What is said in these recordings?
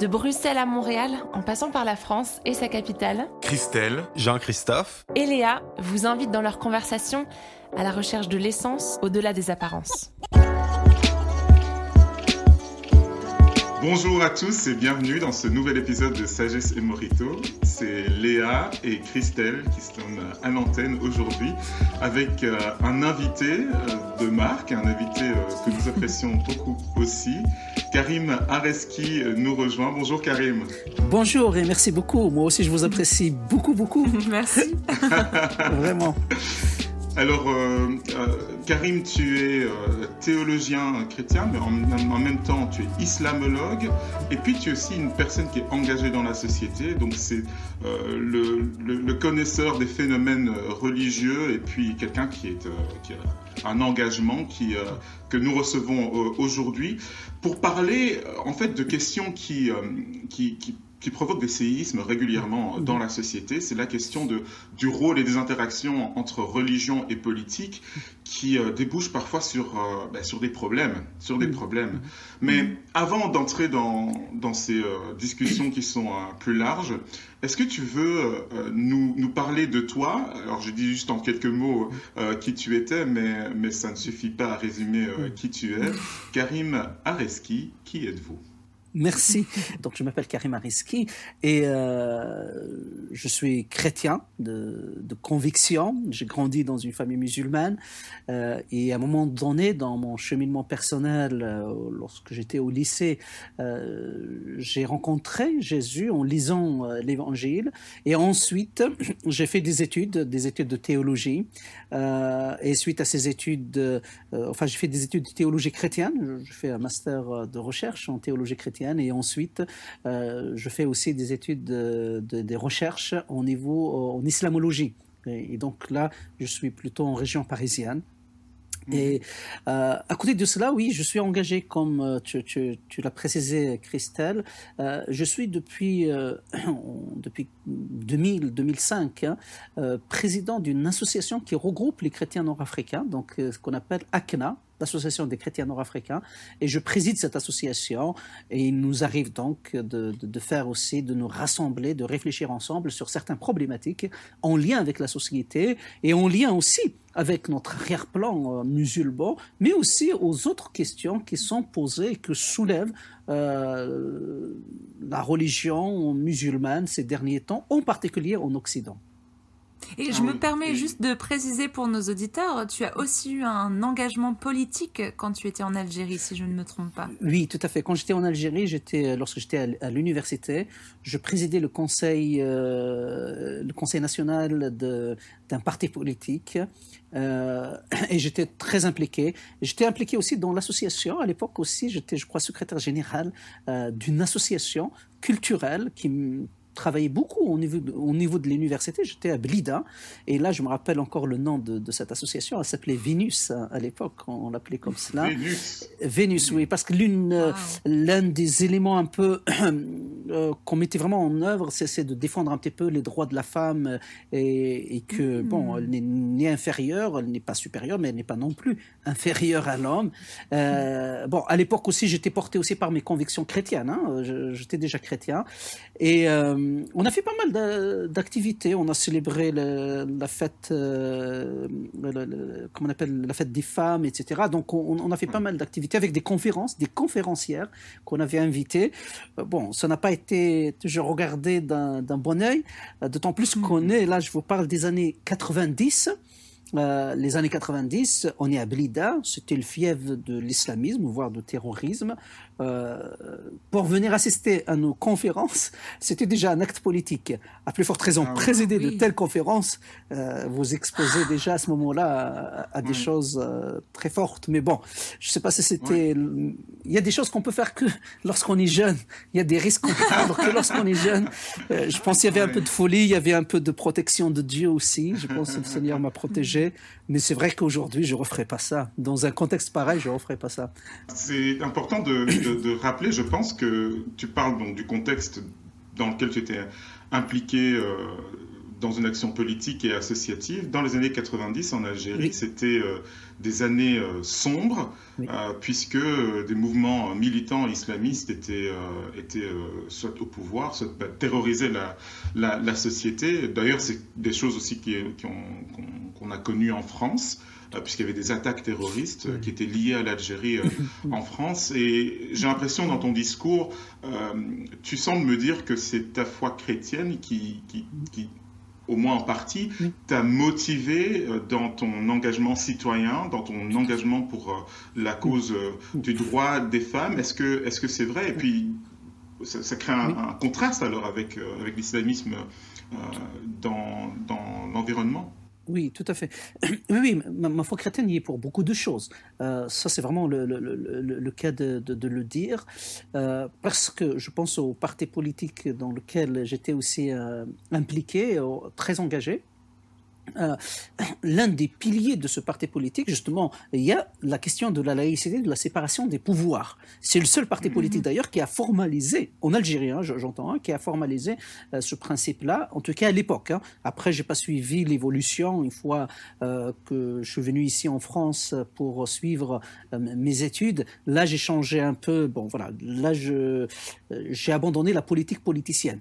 De Bruxelles à Montréal, en passant par la France et sa capitale, Christelle, Jean-Christophe, et Léa vous invitent dans leur conversation à la recherche de l'essence au-delà des apparences. Bonjour à tous et bienvenue dans ce nouvel épisode de Sagesse et Morito. C'est Léa et Christelle qui sont à l'antenne aujourd'hui avec euh, un invité euh, de marque, un invité euh, que nous apprécions beaucoup aussi. Karim Areski nous rejoint. Bonjour Karim. Bonjour et merci beaucoup. Moi aussi je vous apprécie beaucoup beaucoup. Merci. Vraiment. Alors, euh, euh, Karim, tu es euh, théologien chrétien, mais en, même temps, tu es islamologue, et puis tu es aussi une personne qui est engagée dans la société, donc c'est le, connaisseur des phénomènes religieux, et puis quelqu'un qui, est a un engagement que nous recevons aujourd'hui, pour parler en fait de questions qui qui provoque des séismes régulièrement dans la société, c'est la question de, du rôle et des interactions entre religion et politique qui euh, débouchent parfois sur, euh, ben, sur des problèmes. Sur des problèmes. Mais avant d'entrer dans, dans ces euh, discussions qui sont plus larges, est-ce que tu veux nous, nous parler de toi? Alors j'ai dit juste en quelques mots qui tu étais, mais, mais ça ne suffit pas à résumer qui tu es. Karim Areski, qui êtes-vous? Merci. Donc, je m'appelle Karim Ariski et euh, je suis chrétien de, conviction. J'ai grandi dans une famille musulmane euh, et à un moment donné, dans mon cheminement personnel, euh, lorsque j'étais au lycée, j'ai rencontré Jésus en lisant l'Évangile et ensuite j'ai fait des études, des études de théologie et suite à ces études, enfin, j'ai fait des études de théologie chrétienne. Je fais un master de recherche en théologie chrétienne et ensuite euh, je fais aussi des études de, de, des recherches au niveau en islamologie. Et, et, donc là, je suis plutôt en région parisienne. Et euh, à côté de cela, oui, je suis engagé, comme tu, tu, tu l'as précisé, Christelle. Euh, je suis depuis, euh, depuis 2000-2005 hein, euh, président d'une association qui regroupe les chrétiens nord-africains, donc ce qu'on appelle ACNA, l'Association des chrétiens nord-africains, et je préside cette association, et il nous arrive donc de, de, faire aussi, de nous rassembler, de réfléchir ensemble sur certaines problématiques en lien avec la société, et en lien aussi avec notre arrière-plan euh, musulman, mais aussi aux autres questions qui sont posées et que soulève euh, la religion musulmane ces derniers temps, en particulier en Occident. Et je me permets juste de préciser pour nos auditeurs, tu as aussi eu un engagement politique quand tu étais en Algérie, si je ne me trompe pas. Oui, tout à fait. Quand j'étais en Algérie, j'étais lorsque j'étais à l'université, je présidais le conseil, euh, le conseil national d'un parti politique. Euh, et j'étais très impliqué. J'étais impliqué aussi dans l'association. À l'époque aussi, j'étais, je crois, secrétaire général euh, d'une association culturelle qui travaillé beaucoup au niveau de, au niveau de l'université. J'étais à Blida et là, je me rappelle encore le nom de, de cette association. Elle s'appelait Vénus hein, à l'époque, on l'appelait comme cela. Vénus. Vénus, oui, parce que l'une, wow. l'un des éléments un peu euh, qu'on mettait vraiment en œuvre, c'est de défendre un petit peu les droits de la femme et, et que mmh. bon, elle n'est ni inférieure, elle n'est pas supérieure, mais elle n'est pas non plus inférieure à l'homme. Euh, bon, à l'époque aussi, j'étais porté aussi par mes convictions chrétiennes. Hein, j'étais déjà chrétien et euh, on a fait pas mal d'activités. On a célébré le, la fête, euh, le, le, comment on appelle, la fête des femmes, etc. Donc, on, on a fait pas mal d'activités avec des conférences, des conférencières qu'on avait invitées. Euh, bon, ça n'a pas été toujours regardé d'un bon oeil, d'autant plus qu'on est, là, je vous parle des années 90. euh, les années 90, on est à Blida, c'était le fief de l'islamisme, voire de terrorisme. Euh, pour venir assister à nos conférences, c'était déjà un acte politique. À plus forte raison, Ah oui. présider de Oui. telles conférences, euh, vous exposez déjà à ce moment-là à, à des Oui. choses euh, très fortes. Mais bon, je sais pas si c'était. Il y a des choses qu'on peut faire que lorsqu'on est jeune. Il y a des risques qu'on peut prendre que lorsqu'on est jeune. Euh, je pense qu'il y avait un peu de folie, il y avait un peu de protection de Dieu aussi. Je pense que le Seigneur m'a protégé. Mais c'est vrai qu'aujourd'hui, je referai pas ça. Dans un contexte pareil, je referai pas ça. C'est important de, de- de rappeler, je pense que tu parles donc du contexte dans lequel tu étais impliqué euh, dans une action politique et associative. Dans les années 90 en Algérie, Oui. c'était euh, des années euh, sombres, Oui. euh, puisque des mouvements militants islamistes étaient, étaient soit au pouvoir, soit bah, terrorisaient la, la, la société. D'ailleurs, c'est des choses aussi qui, qui qu'on qu'on a connues en France, puisqu'il y avait des attaques terroristes euh, qui étaient liées à l'Algérie euh, en France. Et j'ai l'impression dans ton discours, euh, tu sembles me dire que c'est ta foi chrétienne qui, qui, qui, au moins en partie, Oui. t'a motivé euh, dans ton engagement citoyen, dans ton engagement pour euh, la cause euh, du droit des femmes. Est-ce que est-ce que c'est vrai? Et puis ça, ça crée un, Oui. un contraste alors avec, euh, avec l'islamisme euh, dans, dans l'environnement? Oui, tout à fait. Oui, ma, foi chrétienne y est pour beaucoup de choses. Euh, ça, c'est vraiment le, cas de, le dire, Euh, parce que je pense au parti politique dans lequel j'étais aussi euh, impliqué, très engagé. Euh, L'un des piliers de ce parti politique, justement, il y a la question de la laïcité, de la séparation des pouvoirs. C'est le seul parti politique d'ailleurs qui a formalisé, en Algérie, hein, j'entends, hein, qui a formalisé euh, ce principe-là, en tout cas à l'époque. hein. Après, j'ai pas suivi l'évolution une fois euh, que je suis venu ici en France pour suivre mes études. Là, j'ai changé un peu. Bon, voilà. Là, j'ai abandonné la politique politicienne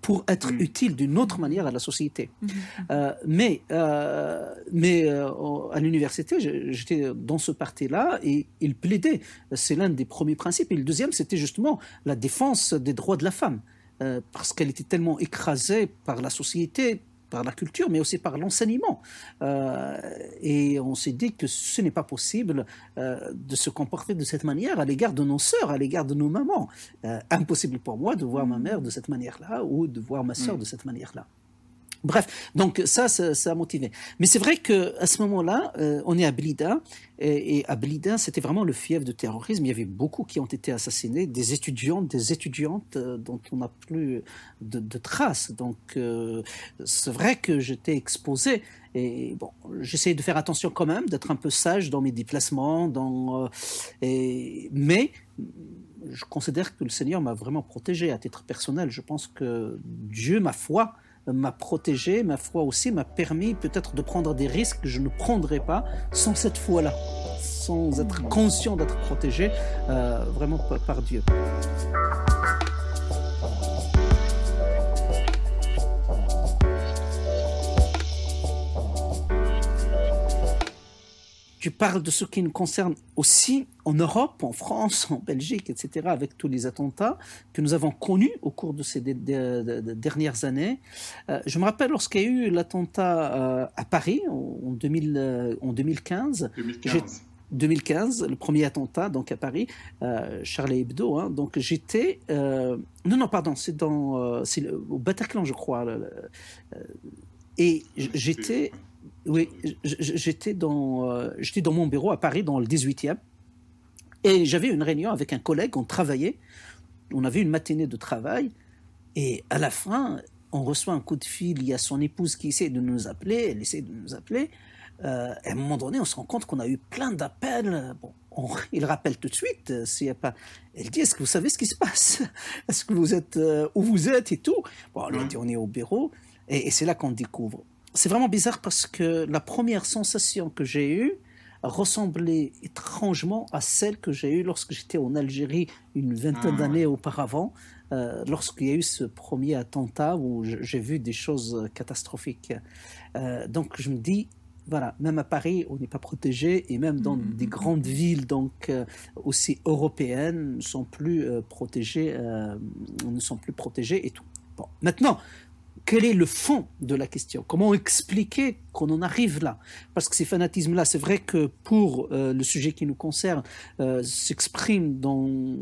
pour être Mm. utile d'une autre manière à la société. Mhm. Euh, mais euh, mais euh, à l'université, j'étais dans ce parti-là et il plaidait. C'est l'un des premiers principes. Et le deuxième, c'était justement la défense des droits de la femme. Euh, parce qu'elle était tellement écrasée par la société, par la culture, mais aussi par l'enseignement. Euh, et on s'est dit que ce n'est pas possible euh, de se comporter de cette manière à l'égard de nos sœurs, à l'égard de nos mamans. Euh, impossible pour moi de voir ma mère de cette manière-là ou de voir ma sœur Mm. de cette manière-là. Bref, donc ça, ça, ça a motivé. Mais c'est vrai que à ce moment-là, euh, on est à Blida, et, à Blida, c'était vraiment le fief de terrorisme. Il y avait beaucoup qui ont été assassinés, des étudiants, des étudiantes euh, dont on n'a plus de, traces. Donc euh, c'est vrai que j'étais exposé. Et bon, j'essayais de faire attention quand même, d'être un peu sage dans mes déplacements, dans, mais je considère que le Seigneur m'a vraiment protégé à titre personnel. Je pense que Dieu, ma foi, m'a protégé, ma foi aussi m'a permis peut-être de prendre des risques que je ne prendrais pas sans cette foi-là, sans être conscient d'être protégé euh, vraiment par, Dieu. Tu parles de ce qui nous concerne aussi en Europe, en France, en Belgique, etc., avec tous les attentats que nous avons connus au cours de ces de- de- de- de dernières années. Euh, je me rappelle lorsqu'il y a eu l'attentat euh, à Paris en, en 2000, euh, en 2015. 2015. 2015, le premier attentat donc à Paris, euh, Charlie Hebdo. hein. donc j'étais, euh, non non pardon, c'est dans, euh, c'est au Bataclan je crois. euh, et j'étais, oui, j'étais dans, euh, j'étais dans mon bureau à Paris dans le 18e et j'avais une réunion avec un collègue, on travaillait, on avait une matinée de travail et à la fin on reçoit un coup de fil, il y a son épouse qui essaie de nous appeler, elle essaie de nous appeler. Euh, à un moment donné, on se rend compte qu'on a eu plein d'appels. Bon, on- il rappelle tout de suite euh, s'il y a pas. Elle dit Est-ce que vous savez ce qui se passe? Est-ce que vous êtes euh, où vous êtes et tout? Bon, on dit On est au bureau. Et, et c'est là qu'on découvre. C'est vraiment bizarre parce que la première sensation que j'ai eue ressemblait étrangement à celle que j'ai eue lorsque j'étais en Algérie une vingtaine Ah, d'années auparavant, euh, lorsqu'il y a eu ce premier attentat où j'ai vu des choses catastrophiques. Euh, donc je me dis, voilà, même à Paris, on n'est pas protégé, et même dans Mhm. des grandes villes, donc euh, aussi européennes, ne sont plus euh, protégés, euh, ne sont plus protégés et tout. Bon, maintenant, quel est le fond de la question? Comment expliquer qu'on en arrive là? Parce que ces fanatismes-là, c'est vrai que pour euh, le sujet qui nous concerne, euh, dans,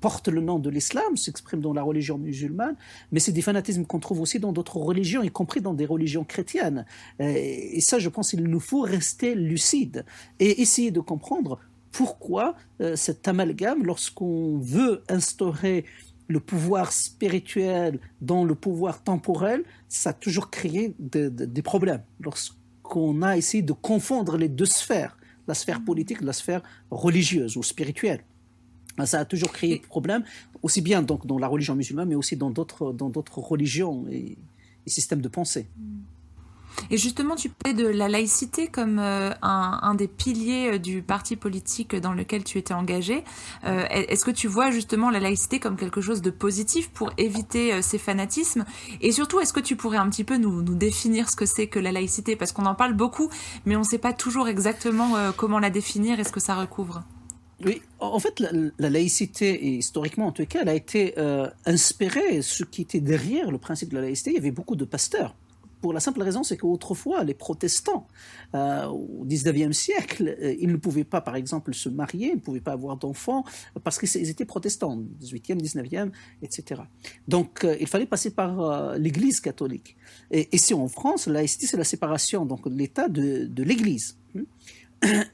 portent le nom de l'islam, s'expriment dans la religion musulmane, mais c'est des fanatismes qu'on trouve aussi dans d'autres religions, y compris dans des religions chrétiennes. Et, et ça, je pense qu'il nous faut rester lucide et essayer de comprendre pourquoi euh, cet amalgame, lorsqu'on veut instaurer le pouvoir spirituel dans le pouvoir temporel, ça a toujours créé de, de, des problèmes. Lorsqu'on a essayé de confondre les deux sphères, la sphère politique et la sphère religieuse ou spirituelle. Ça a toujours créé des problèmes, aussi bien donc dans la religion musulmane, mais aussi dans d'autres, dans d'autres religions et, et systèmes de pensée. Et justement, tu parlais de la laïcité comme euh, un, des piliers euh, du parti politique dans lequel tu étais engagé. Euh, Est-ce que tu vois justement la laïcité comme quelque chose de positif pour éviter ces fanatismes? Et surtout, est-ce que tu pourrais un petit peu nous, définir ce que c'est que la laïcité? Parce qu'on en parle beaucoup, mais on ne sait pas toujours exactement comment la définir et ce que ça recouvre. Oui, en fait, la, la, laïcité, historiquement en tout cas, elle a été inspirée, ce qui était derrière le principe de la laïcité, il y avait beaucoup de pasteurs pour la simple raison, c'est qu'autrefois, les protestants, euh, au 19e siècle, euh, ils ne pouvaient pas, par exemple, se marier, ils ne pouvaient pas avoir d'enfants, parce qu'ils étaient protestants, 18e, 19e, etc. Donc, euh, il fallait passer par l'Église catholique. Et ici, en France, la laïcité, c'est la séparation donc, de l'État de, l'Église.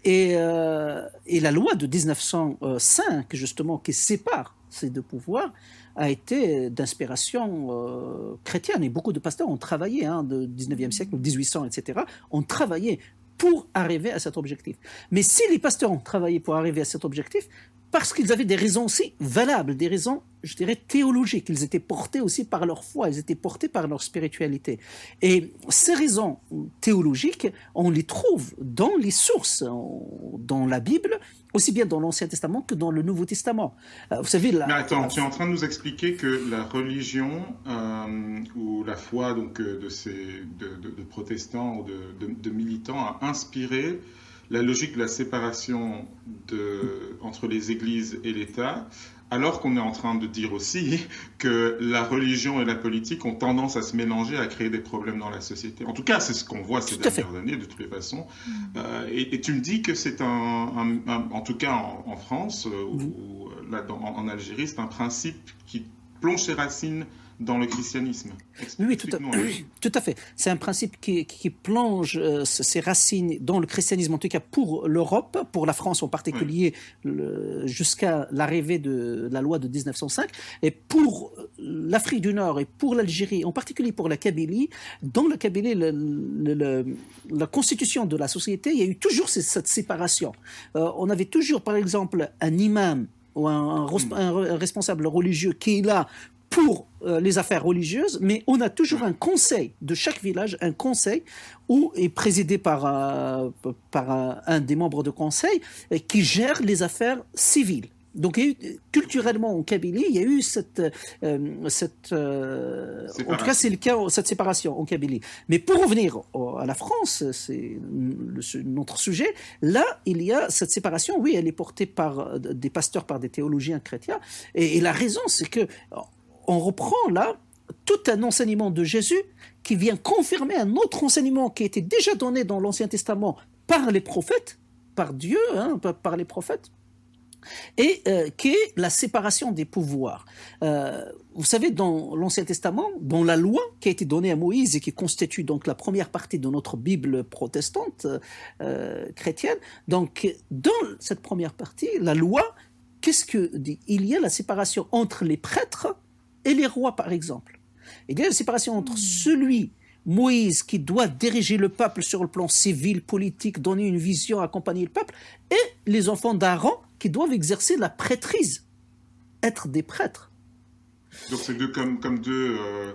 Et, la loi de 1905, justement, qui sépare ces deux pouvoirs, a été d'inspiration euh, chrétienne. Et beaucoup de pasteurs ont travaillé, hein, de 19e siècle, 1800, etc., ont travaillé pour arriver à cet objectif. Mais si les pasteurs ont travaillé pour arriver à cet objectif, parce qu'ils avaient des raisons aussi valables, des raisons, je dirais, théologiques. Ils étaient portés aussi par leur foi, ils étaient portés par leur spiritualité. Et ces raisons théologiques, on les trouve dans les sources, dans la Bible, aussi bien dans l'Ancien Testament que dans le Nouveau Testament. Euh, vous savez, la, Mais attends, tu es en train de nous expliquer que la religion euh, ou la foi donc euh, de ces de, protestants ou de, militants a inspiré la logique de la séparation de, entre les églises et l'État, alors qu'on est en train de dire aussi que la religion et la politique ont tendance à se mélanger, à créer des problèmes dans la société. En tout cas, c'est ce qu'on voit ces dernières années, de toutes les façons. Mmh. Euh, et, et, tu me dis que c'est un, un, un, en tout cas en, en France euh, mmh. ou là, dans, en Algérie, c'est un principe qui plonge ses racines dans le christianisme. Oui, tout à, tout à fait. C'est un principe qui, qui plonge euh, ses racines dans le christianisme, en tout cas pour l'Europe, pour la France en particulier, oui. jusqu'à l'arrivée de la loi de 1905, et pour l'Afrique du Nord et pour l'Algérie, en particulier pour la Kabylie. Dans la Kabylie, le, le, le, la constitution de la société, il y a eu toujours cette séparation. Euh, on avait toujours, par exemple, un imam ou un, un, un, responsable religieux qui est là pour euh, les affaires religieuses, mais on a toujours un conseil de chaque village, un conseil où est présidé par, euh, par euh, un des membres de conseil qui gère les affaires civiles. Donc, il y a eu, culturellement en Kabylie, il y a eu cette, euh, cette euh, en tout cas, c'est le cas, cette séparation en Kabylie. Mais pour revenir au, à la France, c'est notre sujet. Là, il y a cette séparation. Oui, elle est portée par des pasteurs, par des théologiens chrétiens. Et, et la raison, c'est que on reprend là tout un enseignement de Jésus qui vient confirmer un autre enseignement qui était déjà donné dans l'Ancien Testament par les prophètes, par Dieu, hein, par les prophètes, et euh, qui est la séparation des pouvoirs. Euh, vous savez, dans l'Ancien Testament, dans la loi qui a été donnée à Moïse et qui constitue donc la première partie de notre Bible protestante euh, chrétienne, donc dans cette première partie, la loi, qu'est-ce que dit? Il y a la séparation entre les prêtres et les rois, par exemple. Il y a une séparation entre celui, Moïse, qui doit diriger le peuple sur le plan civil, politique, donner une vision, accompagner le peuple, et les enfants d'Aaron, qui doivent exercer la prêtrise, être des prêtres. Donc c'est deux comme, comme deux... Euh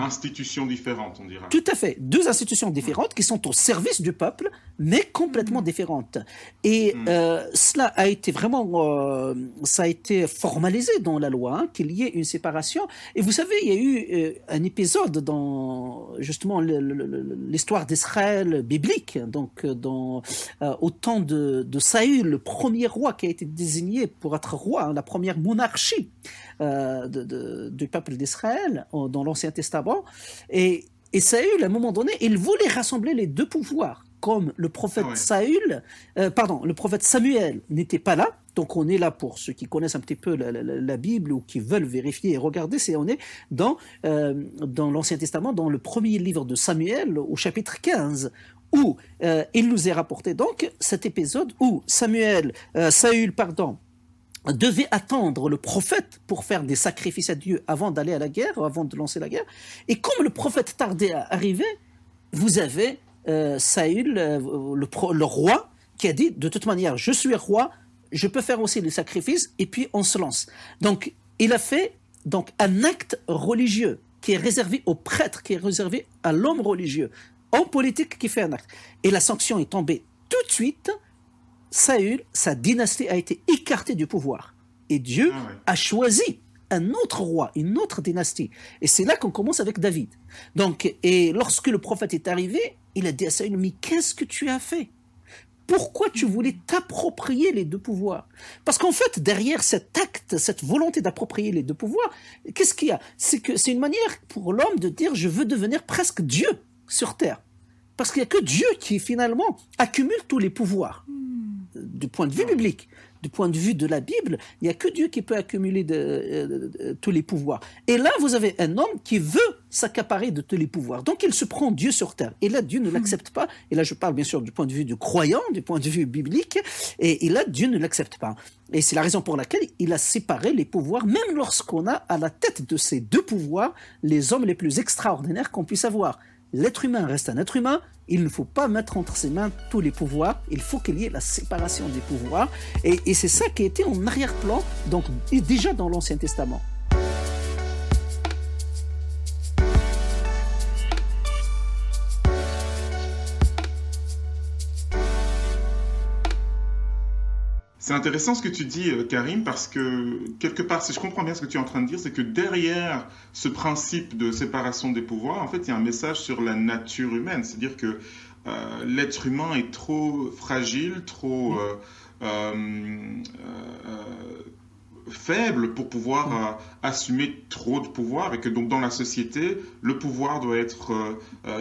institutions différentes, on dira. Tout à fait. Deux institutions différentes qui sont au service du peuple, mais complètement mmh. différentes. Et mmh. euh, cela a été vraiment, euh, ça a été formalisé dans la loi, hein, qu'il y ait une séparation. Et vous savez, il y a eu euh, un épisode dans justement l'histoire d'Israël biblique, donc dans euh, au temps de, de Saül, le premier roi qui a été désigné pour être roi, hein, la première monarchie de, de, du peuple d'Israël dans l'Ancien Testament Et, et Saül, à un moment donné, il voulait rassembler les deux pouvoirs. Comme le prophète Ah ouais. Saül, euh, pardon, le prophète Samuel n'était pas là. Donc on est là pour ceux qui connaissent un petit peu la, la- la- la Bible ou qui veulent vérifier et regarder, c'est on est dans, euh, dans l'Ancien Testament, dans le premier livre de Samuel, au chapitre 15, où euh, il nous est rapporté donc cet épisode où Samuel, Saül, pardon, devait attendre le prophète pour faire des sacrifices à Dieu avant d'aller à la guerre, avant de lancer la guerre. Et comme le prophète tardait à arriver, vous avez euh, Saül, euh, le, roi, qui a dit de toute manière, je suis roi, je peux faire aussi les sacrifices, et puis on se lance. Donc, il a fait donc un acte religieux qui est réservé au prêtre, qui est réservé à l'homme religieux, en politique qui fait un acte. Et la sanction est tombée tout de suite. Saül, sa dynastie a été écartée du pouvoir. Et Dieu Ah ouais. a choisi un autre roi, une autre dynastie. Et c'est là qu'on commence avec David. Donc, et lorsque le prophète est arrivé, il a dit à Saül, mais qu'est-ce que tu as fait? Pourquoi tu voulais t'approprier les deux pouvoirs? Parce qu'en fait, derrière cet acte, cette volonté d'approprier les deux pouvoirs, qu'est-ce qu'il y a? C'est que c'est une manière pour l'homme de dire, je veux devenir presque Dieu sur terre. Parce qu'il n'y a que Dieu qui, finalement, accumule tous les pouvoirs. Du point de vue biblique, du point de vue de la Bible, il n'y a que Dieu qui peut accumuler de, euh, de- tous les pouvoirs. Et là, vous avez un homme qui veut s'accaparer de tous les pouvoirs. Donc, il se prend Dieu sur terre. Et là, Dieu ne l'accepte pas. Et là, je parle bien sûr du point de vue du croyant, du point de vue biblique. Et, et là, Dieu ne l'accepte pas. Et c'est la raison pour laquelle il a séparé les pouvoirs, même lorsqu'on a à la tête de ces deux pouvoirs les hommes les plus extraordinaires qu'on puisse avoir. L'être humain reste un être humain, il ne faut pas mettre entre ses mains tous les pouvoirs, il faut qu'il y ait la séparation des pouvoirs, et, c'est ça qui été en arrière-plan, donc déjà dans l'Ancien Testament. C'est intéressant ce que tu dis, euh, Karim, parce que quelque part, si je comprends bien ce que tu es en train de dire, c'est que derrière ce principe de séparation des pouvoirs, en fait, il y a un message sur la nature humaine. C'est-à-dire que euh, l'être humain est trop fragile, trop euh, euh, faible pour pouvoir euh, assumer trop de pouvoir, et que donc dans la société, le pouvoir doit être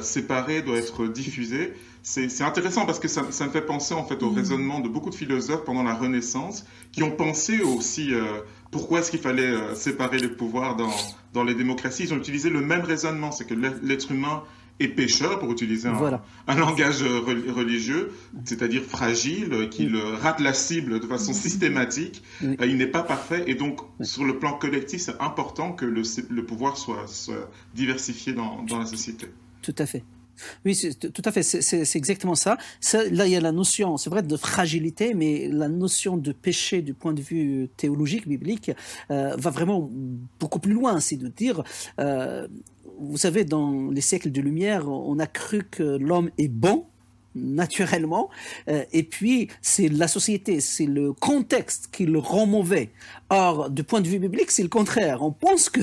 séparé, doit être diffusé. C'est intéressant parce que ça, ça me fait penser en fait au raisonnement de beaucoup de philosophes pendant la Renaissance qui ont pensé aussi euh, pourquoi est-ce qu'il fallait euh, séparer les pouvoirs dans, dans les démocraties. Ils ont utilisé le même raisonnement, c'est que l'être humain est pécheur, pour utiliser un, Voilà. un langage euh, re- religieux, c'est-à-dire fragile, qu'il euh, rate la cible de façon systématique. Oui. Euh, Il n'est pas parfait et donc sur le plan collectif, c'est important que le, le pouvoir soit, soit diversifié dans, dans la société. Tout à fait. Oui, tout à fait, c'est- exactement ça. Là, il y a la notion, c'est vrai, de fragilité, mais la notion de péché du point de vue théologique, biblique, euh, va vraiment beaucoup plus loin. C'est de dire, euh, vous savez, dans les siècles de lumière, on a cru que l'homme est bon, naturellement, euh, et puis c'est la société, c'est le contexte qui le rend mauvais. Or, du point de vue biblique, c'est le contraire. On pense que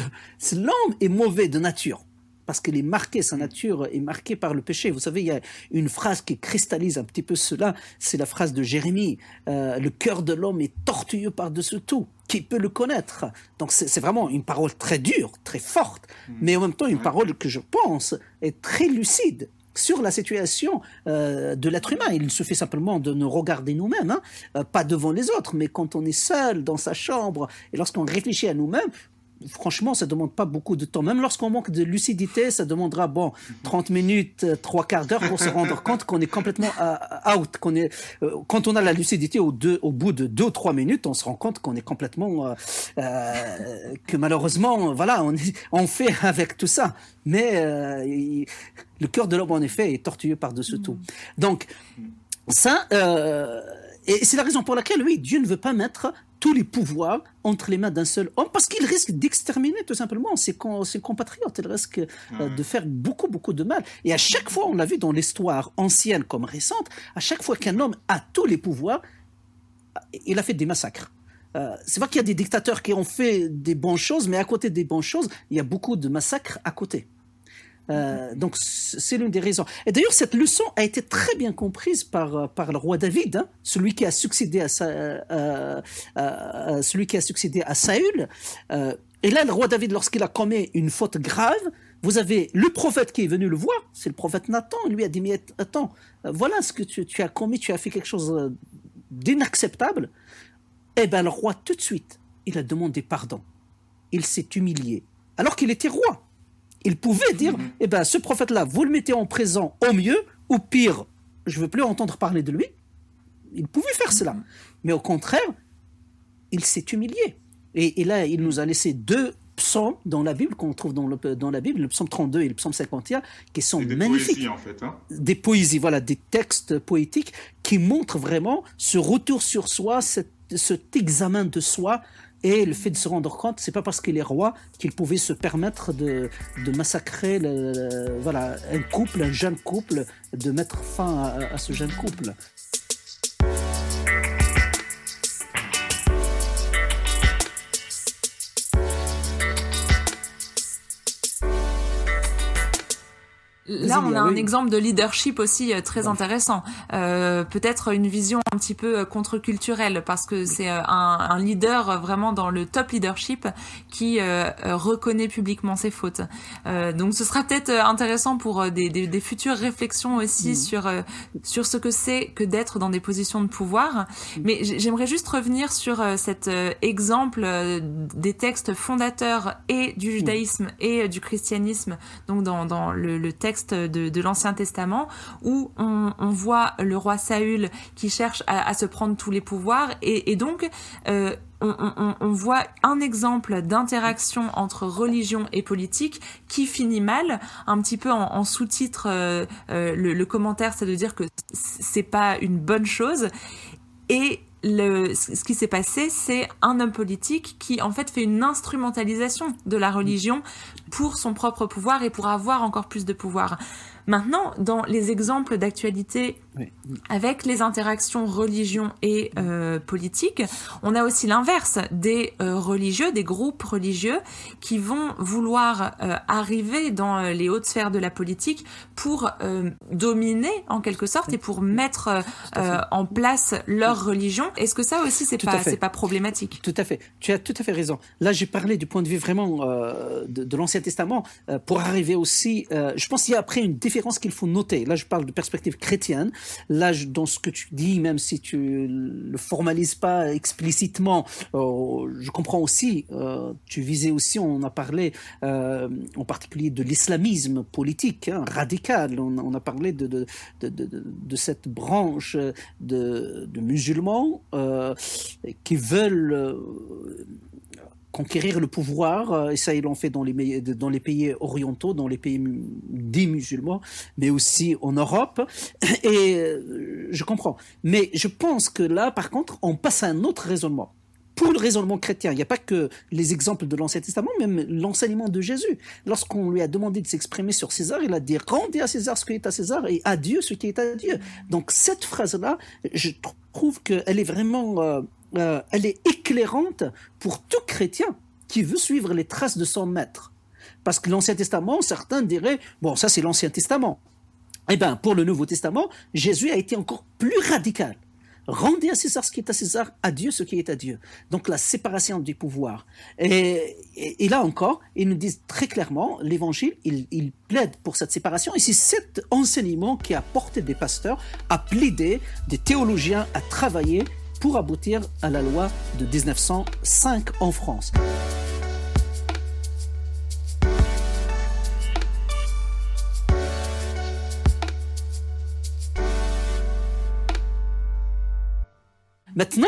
l'homme est mauvais de nature parce qu'il est marqué, sa nature est marquée par le péché. Vous savez, il y a une phrase qui cristallise un petit peu cela, c'est la phrase de Jérémie, euh, le cœur de l'homme est tortueux par-dessus tout, qui peut le connaître? Donc c'est vraiment une parole très dure, très forte, mais en même temps une parole que je pense est très lucide sur la situation euh, de l'être humain. Il suffit simplement de nous regarder nous-mêmes, hein, euh, pas devant les autres, mais quand on est seul dans sa chambre et lorsqu'on réfléchit à nous-mêmes, franchement, ça demande pas beaucoup de temps. Même lorsqu'on manque de lucidité, ça demandera, bon, 30 minutes, euh, trois quarts d'heure pour se rendre compte qu'on est complètement euh, out. Qu'on est, euh, quand on a la lucidité au, deux, au bout de deux ou trois minutes, on se rend compte qu'on est complètement, euh, que malheureusement, voilà, on, est- on fait avec tout ça. Mais euh, il- le cœur de l'homme, en effet, est tortueux par-dessus tout. Donc, ça, euh, et c'est la raison pour laquelle, oui, Dieu ne veut pas mettre tous les pouvoirs entre les mains d'un seul homme, parce qu'il risque d'exterminer tout simplement ses, compatriotes. Il risque euh, de faire beaucoup, beaucoup de mal. Et à chaque fois, on l'a vu dans l'histoire ancienne comme récente, à chaque fois qu'un homme a tous les pouvoirs, il a fait des massacres. Euh, c'est vrai qu'il y a des dictateurs qui ont fait des bonnes choses, mais à côté des bonnes choses, il y a beaucoup de massacres à côté. Euh, donc c- c'est l'une des raisons. Et d'ailleurs cette leçon a été très bien comprise par euh, par le roi David, hein, celui qui a succédé à Sa- euh, euh, euh, celui qui a succédé à Saül. Euh, et là le roi David lorsqu'il a commis une faute grave, vous avez le prophète qui est venu le voir, c'est le prophète Nathan, il lui a dit, mais attends, voilà ce que tu, tu as commis, tu as fait quelque chose d'inacceptable. Eh bien, le roi, tout de suite, il a demandé pardon. Il s'est humilié. Alors qu'il était roi. Il pouvait dire, eh ben, ce prophète-là, vous le mettez en prison au mieux, ou pire, je ne veux plus entendre parler de lui. Il pouvait faire cela. Mais au contraire, il s'est humilié. Et, et là, il nous a laissé deux psaumes dans la Bible, qu'on trouve dans, le, dans la Bible, le psaume 32 et le psaume 51, qui sont des magnifiques poésies, en fait. Hein. des poésies, voilà, des textes poétiques qui montrent vraiment ce retour sur soi, cette- cet examen de soi et le fait de se rendre compte, c'est pas parce qu'il est roi qu'il pouvait se permettre de, massacrer voilà, un couple, un jeune couple, de mettre fin à ce jeune couple. Là, on a un oui. exemple de leadership aussi euh, très intéressant. Euh, Peut-être une vision un petit peu euh, contre-culturelle parce que c'est euh, un, un leader vraiment dans le top leadership qui euh, reconnaît publiquement ses fautes. Euh, donc, ce sera peut-être intéressant pour des, des, des futures réflexions aussi Mm. sur euh, sur ce que c'est que d'être dans des positions de pouvoir. Mais j- j'aimerais juste revenir sur cet exemple des textes fondateurs et du judaïsme et du christianisme, donc dans, dans le, le texte de, l'Ancien Testament, où on, voit le roi Saül qui cherche à, se prendre tous les pouvoirs, et, donc euh, on, voit un exemple d'interaction entre religion et politique qui finit mal, un petit peu en, en sous-titre. euh, euh, le, le commentaire, c'est de dire que c'est pas une bonne chose. Et le, ce qui s'est passé, c'est un homme politique qui en fait fait une instrumentalisation de la religion pour son propre pouvoir et pour avoir encore plus de pouvoir. Maintenant, dans les exemples d'actualité Oui. avec les interactions religion et euh, politique, on a aussi l'inverse des euh, religieux, des groupes religieux qui vont vouloir euh, arriver dans les hautes sphères de la politique pour dominer en quelque sorte et pour mettre en place leur religion. Est-ce que ça aussi c'est pas c'est pas problématique? Tout à fait. Tu as tout à fait raison. Là, j'ai parlé du point de vue vraiment de, de l'Ancien Testament euh, pour arriver aussi. euh, je pense qu'il y a après une différence qu'il faut noter. Là, je parle de perspective chrétienne. Là, dans ce que tu dis, même si tu le formalises pas explicitement, euh, je comprends aussi. tu visais aussi, on a parlé en particulier de l'islamisme politique hein, radical. On, a parlé de, cette branche de, musulmans qui veulent conquérir le pouvoir, euh, et ça ils l'ont fait dans les, pays orientaux, dans les pays dits musulmans, mais aussi en Europe, et euh, je comprends. Mais je pense que là, par contre, on passe à un autre raisonnement. Pour le raisonnement chrétien, il n'y a pas que les exemples de l'Ancien Testament, même l'enseignement de Jésus. Lorsqu'on lui a demandé de s'exprimer sur César, il a dit Rendez à César ce qui est à César et à Dieu ce qui est à Dieu. Donc cette phrase-là, je trouve qu'elle est vraiment euh, euh, elle est éclairante pour tout chrétien qui veut suivre les traces de son maître. Parce que l'Ancien Testament, certains diraient, bon, ça c'est l'Ancien Testament. Eh bien, pour le Nouveau Testament, Jésus a été encore plus radical. Rendez à César ce qui est à César, à Dieu ce qui est à Dieu. Donc la séparation du pouvoir. Et, là encore, ils nous disent très clairement, l'Évangile, il, il plaide pour cette séparation. Et c'est cet enseignement qui a porté des pasteurs à plaider, des théologiens à travailler pour aboutir à la loi de 1905 en France. Maintenant,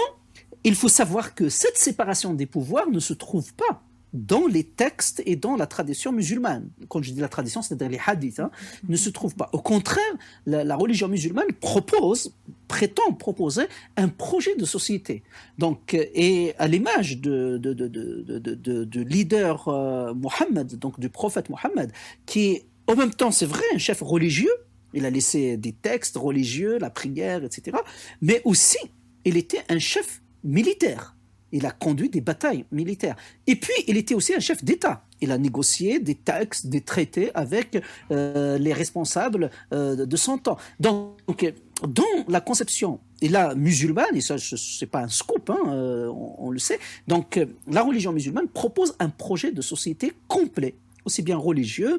il faut savoir que cette séparation des pouvoirs ne se trouve pas dans les textes et dans la tradition musulmane. Quand je dis la tradition, c'est-à-dire les hadiths, hein, ne se trouve pas. Au contraire, la, la religion musulmane propose, prétend proposer un projet de société. Donc, euh, et à l'image de, de, de, de, de, de- de leader euh, Mohammed, donc du prophète Mohammed, qui en même temps, c'est vrai, un chef religieux, il a laissé des textes religieux, la prière, etc. Mais aussi, il était un chef militaire. Il a conduit des batailles militaires. Et puis, il était aussi un chef d'État. Il a négocié des textes, des traités avec euh, les responsables de son temps. Donc, dans la conception, et là, musulmane, et ça, ce n'est pas un scoop, hein, euh, on, on le sait, donc euh, la religion musulmane propose un projet de société complet, aussi bien religieux,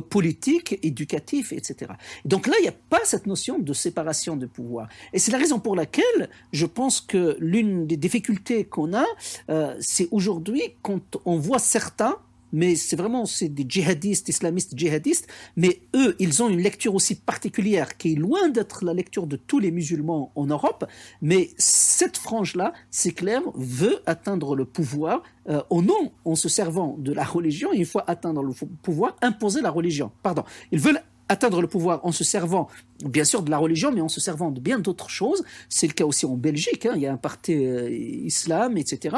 politique, éducatif, etc. Donc là, il n'y a pas cette notion de séparation de pouvoir. Et c'est la raison pour laquelle je pense que l'une des difficultés qu'on a, euh, c'est aujourd'hui quand on voit certains mais c'est vraiment c'est des djihadistes, islamistes djihadistes, mais eux, ils ont une lecture aussi particulière qui est loin d'être la lecture de tous les musulmans en Europe, mais cette frange-là, c'est clair, veut atteindre le pouvoir euh, au nom, en se servant de la religion, et une fois atteindre le pouvoir, imposer la religion. Pardon, ils veulent atteindre le pouvoir en se servant, bien sûr, de la religion, mais en se servant de bien d'autres choses. C'est le cas aussi en Belgique, hein, il y a un parti euh, islam, etc.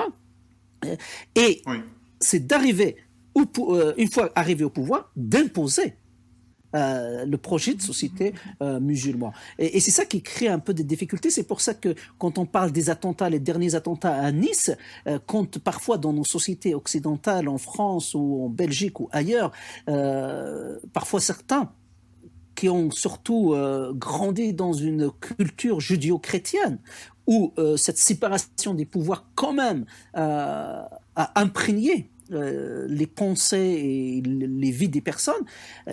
Et c'est d'arriver euh, une fois arrivé au pouvoir, d'imposer euh, le projet de société euh, musulman. Et, c'est ça qui crée un peu des difficultés. C'est pour ça que quand on parle des attentats, les derniers attentats à Nice, euh, quand parfois dans nos sociétés occidentales, en France ou en Belgique ou ailleurs, parfois certains qui ont surtout grandi dans une culture judéo-chrétienne, où cette séparation des pouvoirs quand même a imprégné euh, les pensées et les vies des personnes,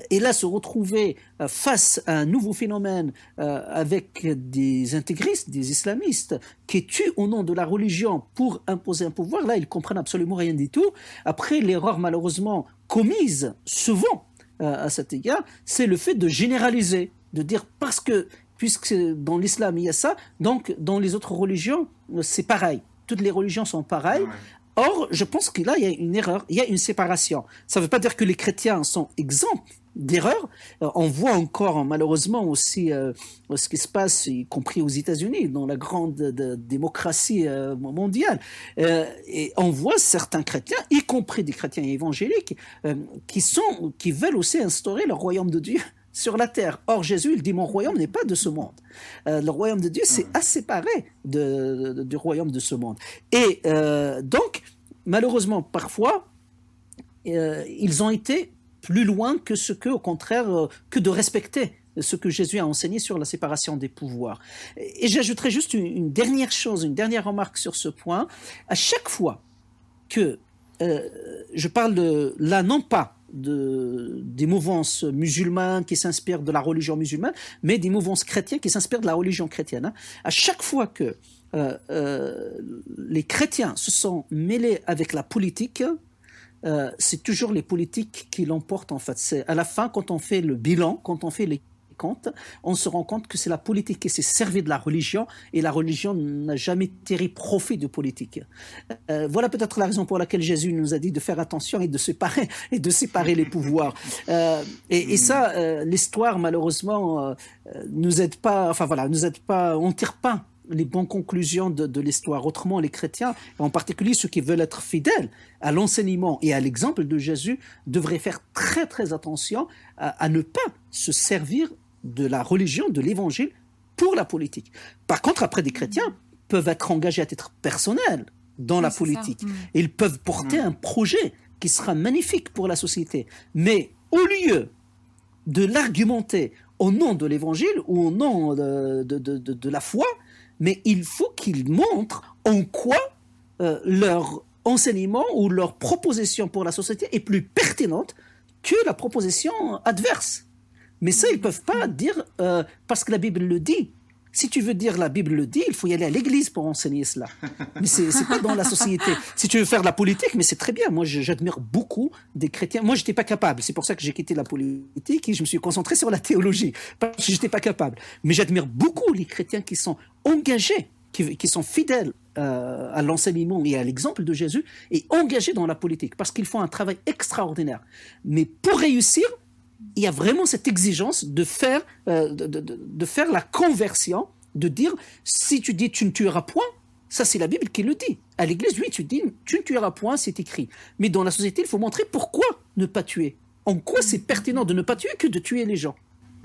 et là se retrouver euh, face à un nouveau phénomène euh, avec des intégristes, des islamistes, qui tuent au nom de la religion pour imposer un pouvoir, là ils comprennent absolument rien du tout. Après, l'erreur malheureusement commise souvent à cet égard, c'est le fait de généraliser, de dire parce que puisque dans l'islam il y a ça, donc dans les autres religions c'est pareil toutes les religions sont pareilles. Or, je pense que là, il y a une erreur, il y a une séparation. Ça ne veut pas dire que les chrétiens sont exempts d'erreurs. Euh, on voit encore malheureusement aussi euh, ce qui se passe, y compris aux États-Unis, dans la grande démocratie euh, mondiale. et on voit certains chrétiens, y compris des chrétiens évangéliques, qui sont, qui veulent aussi instaurer le royaume de Dieu sur la terre. Or, Jésus, il dit, mon royaume n'est pas de ce monde. Euh, le royaume de Dieu, c'est à séparer de, du royaume de ce monde. Et euh, donc, malheureusement, parfois, euh, ils ont été plus loin que ce que, au contraire, que de respecter ce que Jésus a enseigné sur la séparation des pouvoirs. Et, j'ajouterai juste une, une, dernière chose, une dernière remarque sur ce point. À chaque fois que je parle de là, non pas de, des mouvances musulmanes qui s'inspirent de la religion musulmane, mais des mouvances chrétiennes qui s'inspirent de la religion chrétienne. Hein. À chaque fois que euh, euh, les chrétiens se sont mêlés avec la politique, euh, c'est toujours les politiques qui l'emportent en fait. C'est à la fin, quand on fait le bilan, quand on fait les on se rend compte que c'est la politique qui s'est servie de la religion et la religion n'a jamais tiré profit de politique. Euh, voilà peut-être la raison pour laquelle Jésus nous a dit de faire attention et de séparer et de séparer les pouvoirs. Euh, et, ça, euh, l'histoire malheureusement nous aide pas. Enfin voilà, nous aide pas. On tire pas les bonnes conclusions de, l'histoire. Autrement, les chrétiens, en particulier ceux qui veulent être fidèles à l'enseignement et à l'exemple de Jésus, devraient faire très très attention à ne pas se servir de la religion, de l'évangile pour la politique. Par contre, après, des chrétiens peuvent être engagés à titre personnel dans la politique. Mm. Ils peuvent porter mm. un projet qui sera magnifique pour la société. Mais au lieu de l'argumenter au nom de l'évangile ou au nom de, de, la foi, mais il faut qu'ils montrent en quoi euh, leur enseignement ou leur proposition pour la société est plus pertinente que la proposition adverse. Mais ça, ils ne peuvent pas dire euh, parce que la Bible le dit. Si tu veux dire la Bible le dit, il faut y aller à l'église pour enseigner cela. Mais c'est n'est pas dans la société. Si tu veux faire de la politique, mais c'est très bien. Moi, j'admire beaucoup des chrétiens. Moi, j'étais pas capable. C'est pour ça que j'ai quitté la politique et je me suis concentré sur la théologie. Parce que j'étais pas capable. Mais j'admire beaucoup les chrétiens qui sont engagés, qui, sont fidèles euh, à l'enseignement et à l'exemple de Jésus et engagés dans la politique parce qu'ils font un travail extraordinaire. Mais pour réussir, il y a vraiment cette exigence de faire, euh, de, faire la conversion, de dire si tu dis tu ne tueras point, ça c'est la Bible qui le dit. À l'église, oui, tu dis tu ne tueras point, c'est écrit. Mais dans la société, il faut montrer pourquoi ne pas tuer. En quoi c'est pertinent de ne pas tuer que de tuer les gens.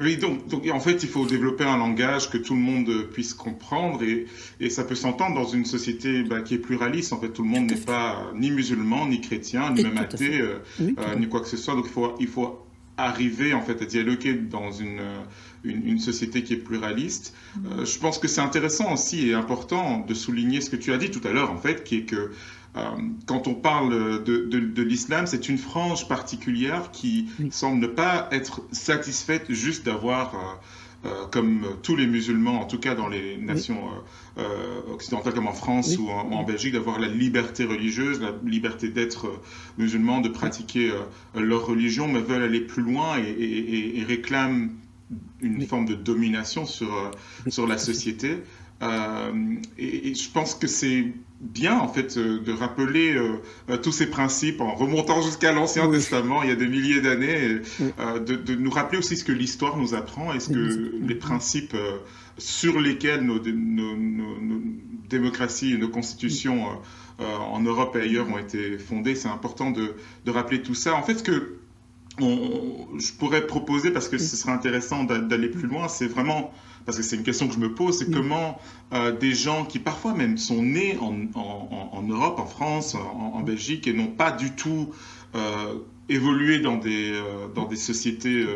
Oui, donc, en fait, il faut développer un langage que tout le monde puisse comprendre et, et ça peut s'entendre dans une société bah, qui est pluraliste. En fait, tout le monde n'est pas ni musulman, ni chrétien, ni même athée, euh, euh, ni quoi que ce soit. Donc, il faut, il faut arriver en fait à dialoguer dans une, une, société qui est pluraliste. Euh, je pense que c'est intéressant aussi et important de souligner ce que tu as dit tout à l'heure en fait, qui est que quand on parle de, de, l'islam, c'est une frange particulière qui semble ne pas être satisfaite juste d'avoir euh, comme tous les musulmans, en tout cas dans les nations euh, euh, occidentales comme en France ou en, Belgique, d'avoir la liberté religieuse, la liberté d'être musulman, de pratiquer leur religion, mais veulent aller plus loin et, réclament une forme de domination sur, sur la société. Et, je pense que c'est bien en fait euh, de rappeler euh, euh, tous ces principes en remontant jusqu'à l'Ancien Testament il y a des milliers d'années, de, nous rappeler aussi ce que l'histoire nous apprend et ce que les principes sur lesquels nos, démocraties et nos constitutions en Europe et ailleurs ont été fondées. C'est important de, rappeler tout ça. En fait, ce que je pourrais proposer, parce que ce serait intéressant d'aller plus loin, c'est vraiment parce que c'est une question que je me pose, c'est comment euh, des gens qui parfois même sont nés en, Europe, en France, en, Belgique et n'ont pas du tout euh, évolué dans des, euh, dans des sociétés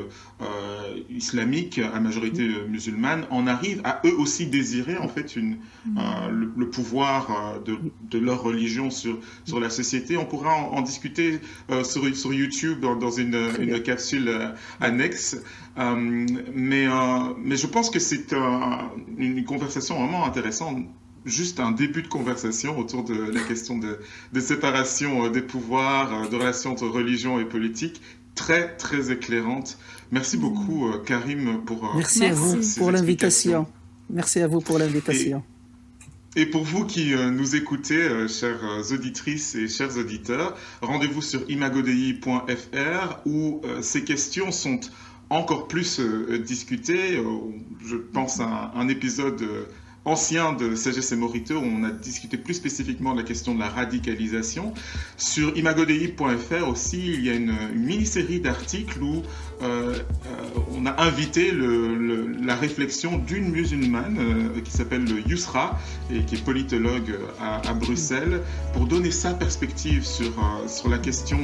euh, islamiques à majorité musulmane, en arrivent à eux aussi désirer en fait une, mm. le, pouvoir de, de, leur religion sur, sur la société. On pourra en, discuter sur, sur YouTube dans, dans une, une capsule annexe. mais, mais je pense que c'est une conversation vraiment intéressante juste un début de conversation autour de la question de, séparation euh, des pouvoirs, euh, de relations entre religion et politique, très très éclairante. Merci beaucoup euh, Karim pour Merci à vous pour l'invitation. Merci à vous pour l'invitation. Et, pour vous qui nous écoutez, chères auditrices et chers auditeurs, rendez-vous sur imagodei.fr où ces questions sont encore plus discutées. je pense à un épisode ancien de CGC Morito, où on a discuté plus spécifiquement de la question de la radicalisation. Sur imagodei.fr aussi, il y a une, mini-série d'articles où euh, euh, on a invité la réflexion d'une musulmane euh, qui s'appelle Yusra et qui est politologue à, Bruxelles pour donner sa perspective sur, sur la question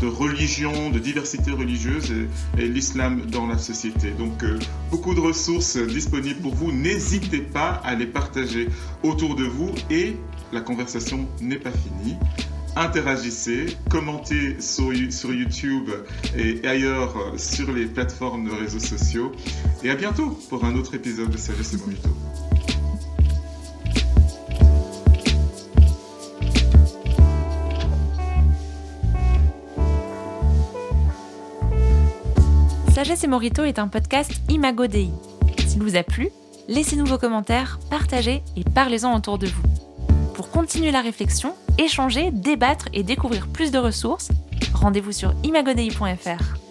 de, religion, de diversité religieuse et, et l'islam dans la société. Donc beaucoup de ressources disponibles pour vous. N'hésitez pas à les partager autour de vous et la conversation n'est pas finie. Interagissez, commentez sur, YouTube et ailleurs sur les plateformes de réseaux sociaux. Et à bientôt pour un autre épisode de Sagesse et Mojito. Sagesse et Morito est un podcast Imago Dei. S'il vous a plu, laissez-nous vos commentaires, partagez et parlez-en autour de vous. Pour continuer la réflexion, échanger, débattre et découvrir plus de ressources, rendez-vous sur imagodei.fr.